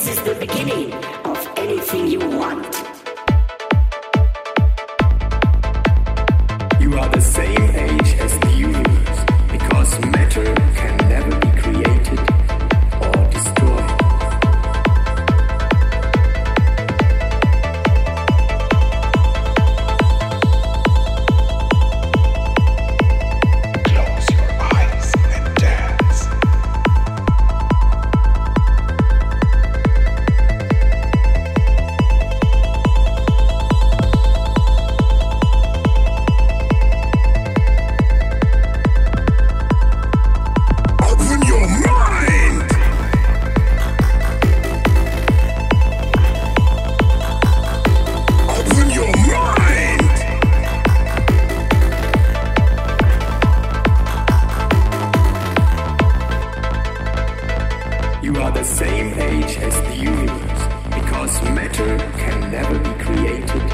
This is the beginning of anything you want. You are the same age as the universe, because matter can never be created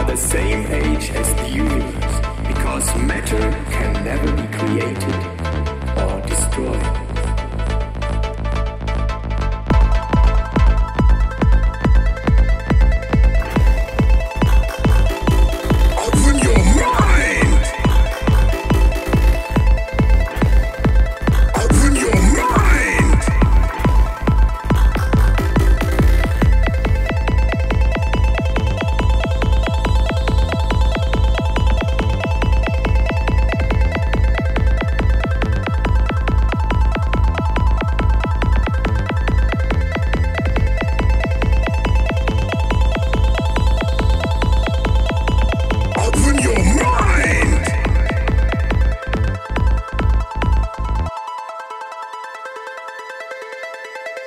are the same age as the universe, because matter can never be created.